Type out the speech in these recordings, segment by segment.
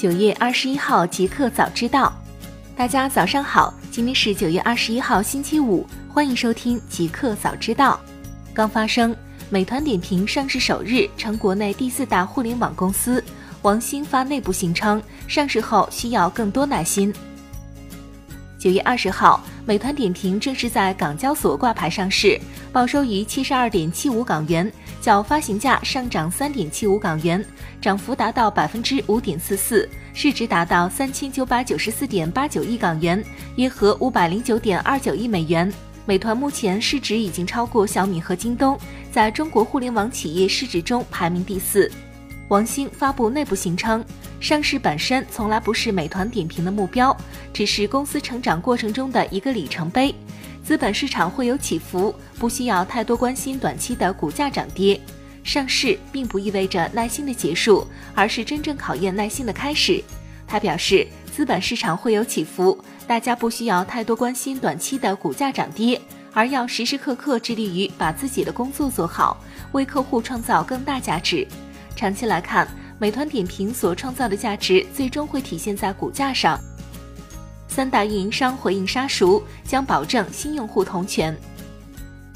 九月二十一号，极客早知道，大家早上好，今天是九月二十一号，星期五，欢迎收听极客早知道。刚发生，美团点评上市首日成国内第四大互联网公司，王兴发内部信称，上市后需要更多耐心。九月二十号，美团点评正式在港交所挂牌上市，报收于七十二点七五港元。较发行价上涨三点七五港元，涨幅达到百分之五点四四，市值达到三千九百九十四点八九亿港元，约合五百零九点二九亿美元。美团目前市值已经超过小米和京东，在中国互联网企业市值中排名第四。王兴发布内部信称，上市本身从来不是美团点评的目标，只是公司成长过程中的一个里程碑。资本市场会有起伏，不需要太多关心短期的股价涨跌。上市并不意味着耐心的结束，而是真正考验耐心的开始。他表示，资本市场会有起伏，大家不需要太多关心短期的股价涨跌，而要时时刻刻致力于把自己的工作做好，为客户创造更大价值。长期来看，美团点评所创造的价值最终会体现在股价上。三大运营商回应杀熟，将保证新用户同权。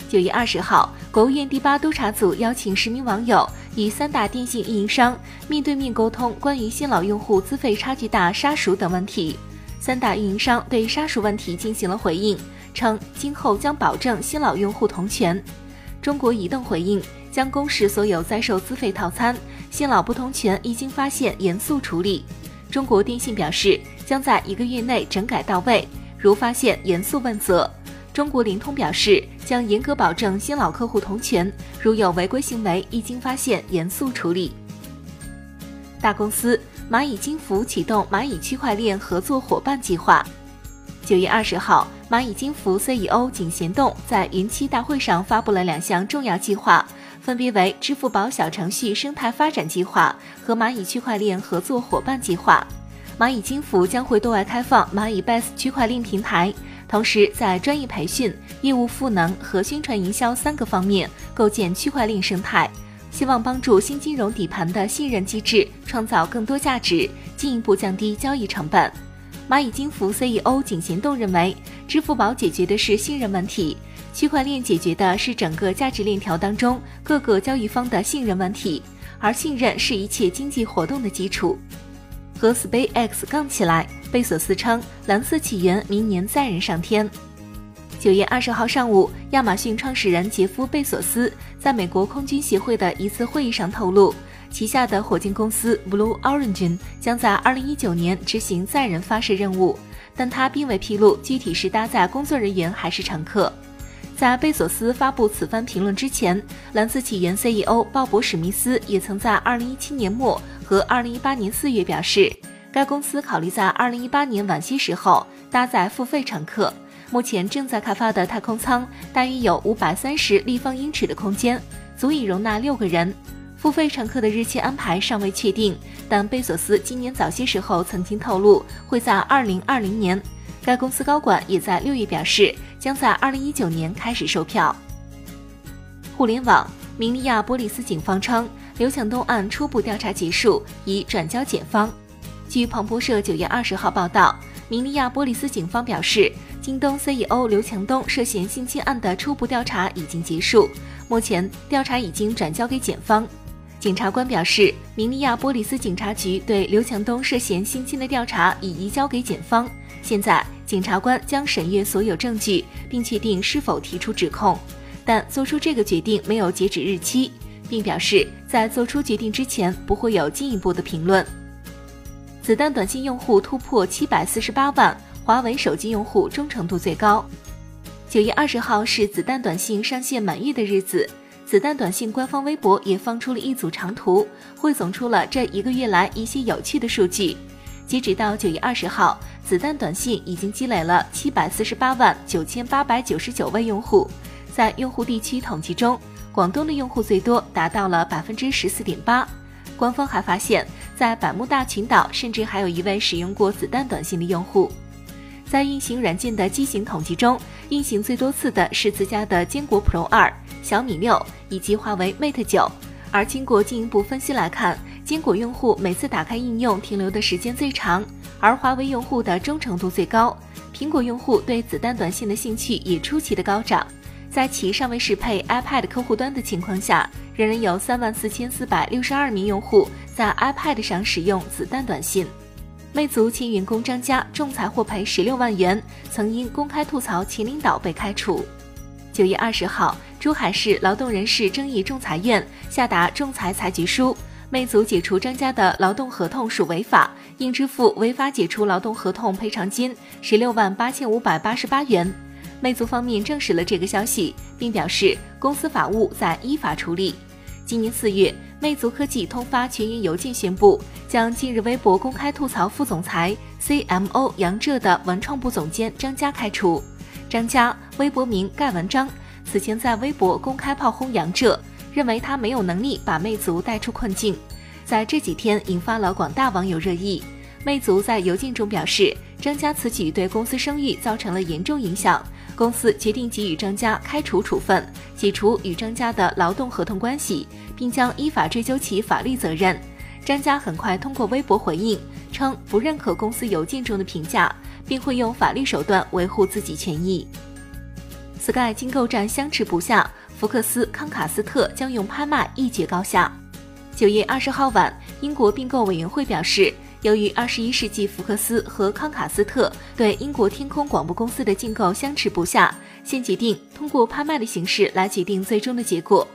九月二十号，国务院第八督查组邀请十名网友与三大电信运营商面对面沟通关于新老用户资费差距大、杀熟等问题。三大运营商对杀熟问题进行了回应，称今后将保证新老用户同权。中国移动回应将公示所有在售资费套餐，新老不同权一经发现严肃处理。中国电信表示。将在一个月内整改到位，如发现严肃问责。中国联通表示将严格保证新老客户同权，如有违规行为，一经发现严肃处理。大公司蚂蚁金服启动蚂蚁区块链合作伙伴计划。九月二十号，蚂蚁金服 CEO 井贤栋在云栖大会上发布了两项重要计划，分别为支付宝小程序生态发展计划和蚂蚁区块链合作伙伴计划。蚂蚁金服将会对外开放蚂蚁 Base 区块链平台，同时在专业培训、业务赋能和宣传营销三个方面构建区块链生态，希望帮助新金融底盘的信任机制创造更多价值，进一步降低交易成本。蚂蚁金服 CEO 井贤栋认为，支付宝解决的是信任问题，区块链解决的是整个价值链条当中各个交易方的信任问题，而信任是一切经济活动的基础。和 SpaceX 杠起来，贝索斯称蓝色起源明年载人上天。九月二十号上午，亚马逊创始人杰夫·贝索斯在美国空军协会的一次会议上透露，旗下的火箭公司 Blue Origin 将在二零一九年执行载人发射任务，但他并未披露具体是搭载工作人员还是乘客。在贝索斯发布此番评论之前，蓝色起源 CEO 鲍勃·史密斯也曾在二零一七年末。和二零一八年四月表示，该公司考虑在二零一八年晚些时候搭载付费乘客。目前正在开发的太空舱大约有五百三十立方英尺的空间，足以容纳六个人。付费乘客的日期安排尚未确定，但贝索斯今年早些时候曾经透露会在二零二零年。该公司高管也在六月表示，将在二零一九年开始售票。互联网，明尼亚波利斯警方称。刘强东案初步调查结束，已转交检方。据彭博社九月二十号报道，明尼亚波利斯警方表示，京东 CEO 刘强东涉嫌性侵案的初步调查已经结束，目前调查已经转交给检方。检察官表示，明尼亚波利斯警察局对刘强东涉嫌性侵的调查已移交给检方，现在检察官将审阅所有证据，并确定是否提出指控，但做出这个决定没有截止日期。并表示，在做出决定之前，不会有进一步的评论。子弹短信用户突破七百四十八万，华为手机用户忠诚度最高。九月二十号是子弹短信上线满月的日子，子弹短信官方微博也放出了一组长图，汇总出了这一个月来一些有趣的数据。截止到九月二十号，子弹短信已经积累了七百四十八万九千八百九十九位用户，在用户地区统计中。广东的用户最多达到了百分之十四点八，官方还发现，在百慕大群岛甚至还有一位使用过子弹短信的用户。在运行软件的机型统计中，运行最多次的是自家的坚果 Pro 二、小米六以及华为 Mate 九。而经过进一步分析来看，坚果用户每次打开应用停留的时间最长，而华为用户的忠诚度最高。苹果用户对子弹短信的兴趣也出奇的高涨，在其尚未适配 iPad 客户端的情况下，仍然有三万四千四百六十二名用户在 iPad 上使用子弹短信。魅族前员工张佳仲裁获赔十六万元，曾因公开吐槽前领导被开除。九月二十号，珠海市劳动人事争议仲裁院下达仲裁裁决书，魅族解除张佳的劳动合同属违法，应支付违法解除劳动合同赔偿金十六万八千五百八十八元。魅族方面证实了这个消息，并表示公司法务在依法处理。今年四月。魅族科技通发全员邮件宣布，将近日微博公开吐槽副总裁 CMO 杨浙的文创部总监张佳开除。张佳，微博名盖文章，此前在微博公开炮轰杨浙，认为他没有能力把魅族带出困境，在这几天引发了广大网友热议。魅族在邮件中表示，张佳此举对公司声誉造成了严重影响，公司决定给予张佳开除处分，解除与张佳的劳动合同关系。并将依法追究其法律责任。张佳很快通过微博回应称，不认可公司邮件中的评价，并会用法律手段维护自己权益。Sky 金购站相持不下，福克斯、康卡斯特将用拍卖一决高下。九月二十号晚，英国并购委员会表示，由于二十一世纪福克斯和康卡斯特对英国天空广播公司的竞购相持不下，现决定通过拍卖的形式来决定最终的结果。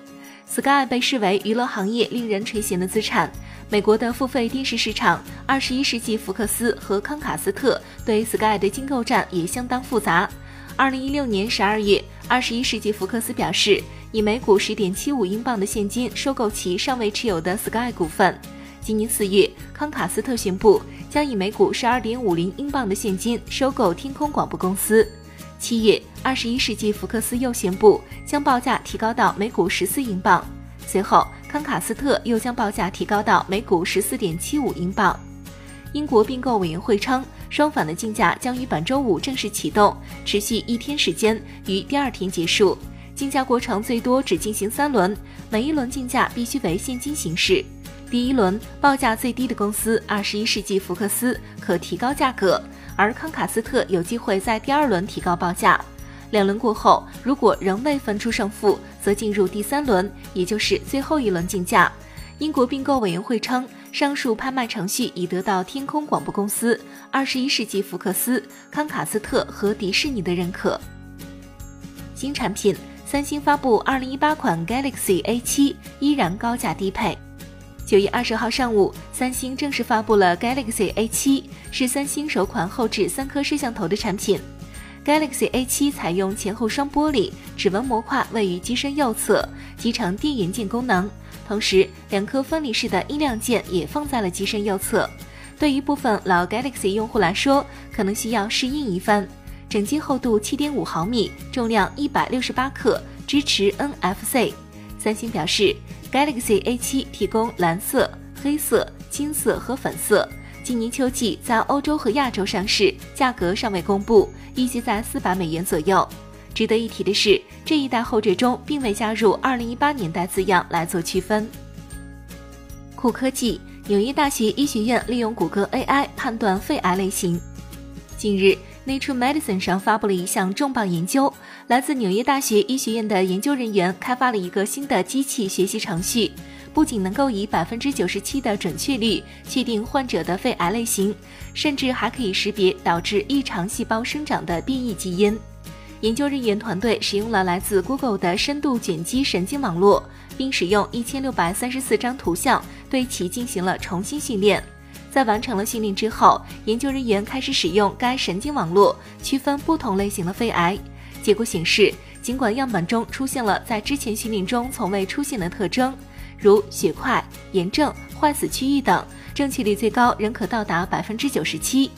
Sky 被视为娱乐行业令人垂涎的资产。美国的付费电视市场，二十一世纪福克斯和康卡斯特对 Sky 的竞购战也相当复杂。二零一六年十二月，二十一世纪福克斯表示，以每股十点七五英镑的现金收购其尚未持有的 Sky 股份。今年四月，康卡斯特宣布将以每股十二点五零英镑的现金收购天空广播公司。七月，二十一世纪福克斯又宣布将报价提高到每股十四英镑。随后，康卡斯特又将报价提高到每股十四点七五英镑。英国并购委员会称，双方的竞价将于本周五正式启动，持续一天时间，于第二天结束。竞价过程最多只进行三轮，每一轮竞价必须为现金形式。第一轮报价最低的公司，二十一世纪福克斯可提高价格。而康卡斯特有机会在第二轮提高报价，两轮过后，如果仍未分出胜负，则进入第三轮，也就是最后一轮竞价。英国并购委员会称，上述拍卖程序已得到天空广播公司、二十一世纪福克斯、康卡斯特和迪士尼的认可。新产品，三星发布二零一八款 Galaxy A 七，依然高价低配。九月二十号上午，三星正式发布了 Galaxy A 七，是三星首款后置三颗摄像头的产品。Galaxy A 七采用前后双玻璃，指纹模块位于机身右侧，集成电源键功能。同时，两颗分离式的音量键也放在了机身右侧。对于部分老 Galaxy 用户来说，可能需要适应一番。整机厚度七点五毫米，重量一百六十八克，支持 NFC。三星表示。Galaxy A7 提供蓝色、黑色、金色和粉色，今年秋季在欧洲和亚洲上市，价格尚未公布，预计在四百美元左右。值得一提的是，这一代后缀中并未加入2018年代字样来做区分。酷科技，纽约大学医学院利用谷歌 AI 判断肺癌类型。近日。Nature Medicine 上发布了一项重磅研究，来自纽约大学医学院的研究人员开发了一个新的机器学习程序，不仅能够以百分之九十七的准确率确定患者的肺癌类型，甚至还可以识别导致异常细胞生长的变异基因。研究人员团队使用了来自 Google 的深度卷积神经网络，并使用一千六百三十四张图像对其进行了重新训练。在完成了训练之后，研究人员开始使用该神经网络区分不同类型的肺癌。结果显示，尽管样本中出现了在之前训练中从未出现的特征，如血块、炎症、坏死区域等，正确率最高仍可到达百分之九十七。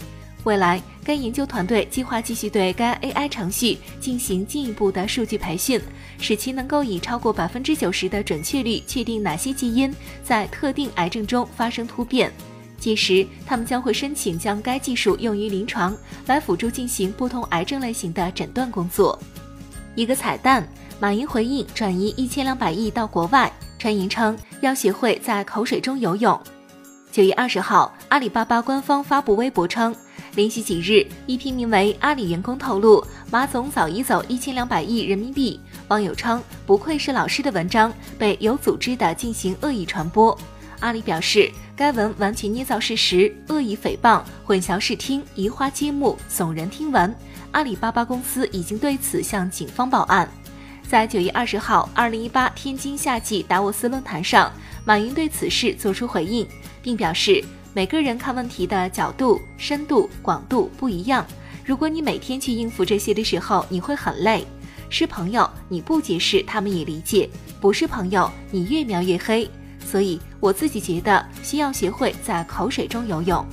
未来，该研究团队计划继续对该 AI 程序进行进一步的数据培训，使其能够以超过百分之九十的准确率确定哪些基因在特定癌症中发生突变。届时，他们将会申请将该技术用于临床，来辅助进行不同癌症类型的诊断工作。一个彩蛋：马云回应转移一千两百亿到国外，传言称要学会在口水中游泳。九月二十号，阿里巴巴官方发布微博称，连续几日，一批名为“阿里员工透露马总早已走一千两百亿人民币”，网友称不愧是老师的文章被有组织的进行恶意传播。阿里表示，该文完全捏造事实，恶意诽谤，混淆视听，移花接木，耸人听闻。阿里巴巴公司已经对此向警方报案。在九月二十号，二零一八天津夏季达沃斯论坛上，马云对此事作出回应。并表示，每个人看问题的角度、深度、广度不一样。如果你每天去应付这些的时候，你会很累。是朋友，你不解释，他们也理解；不是朋友，你越描越黑。所以，我自己觉得需要学会在口水中游泳。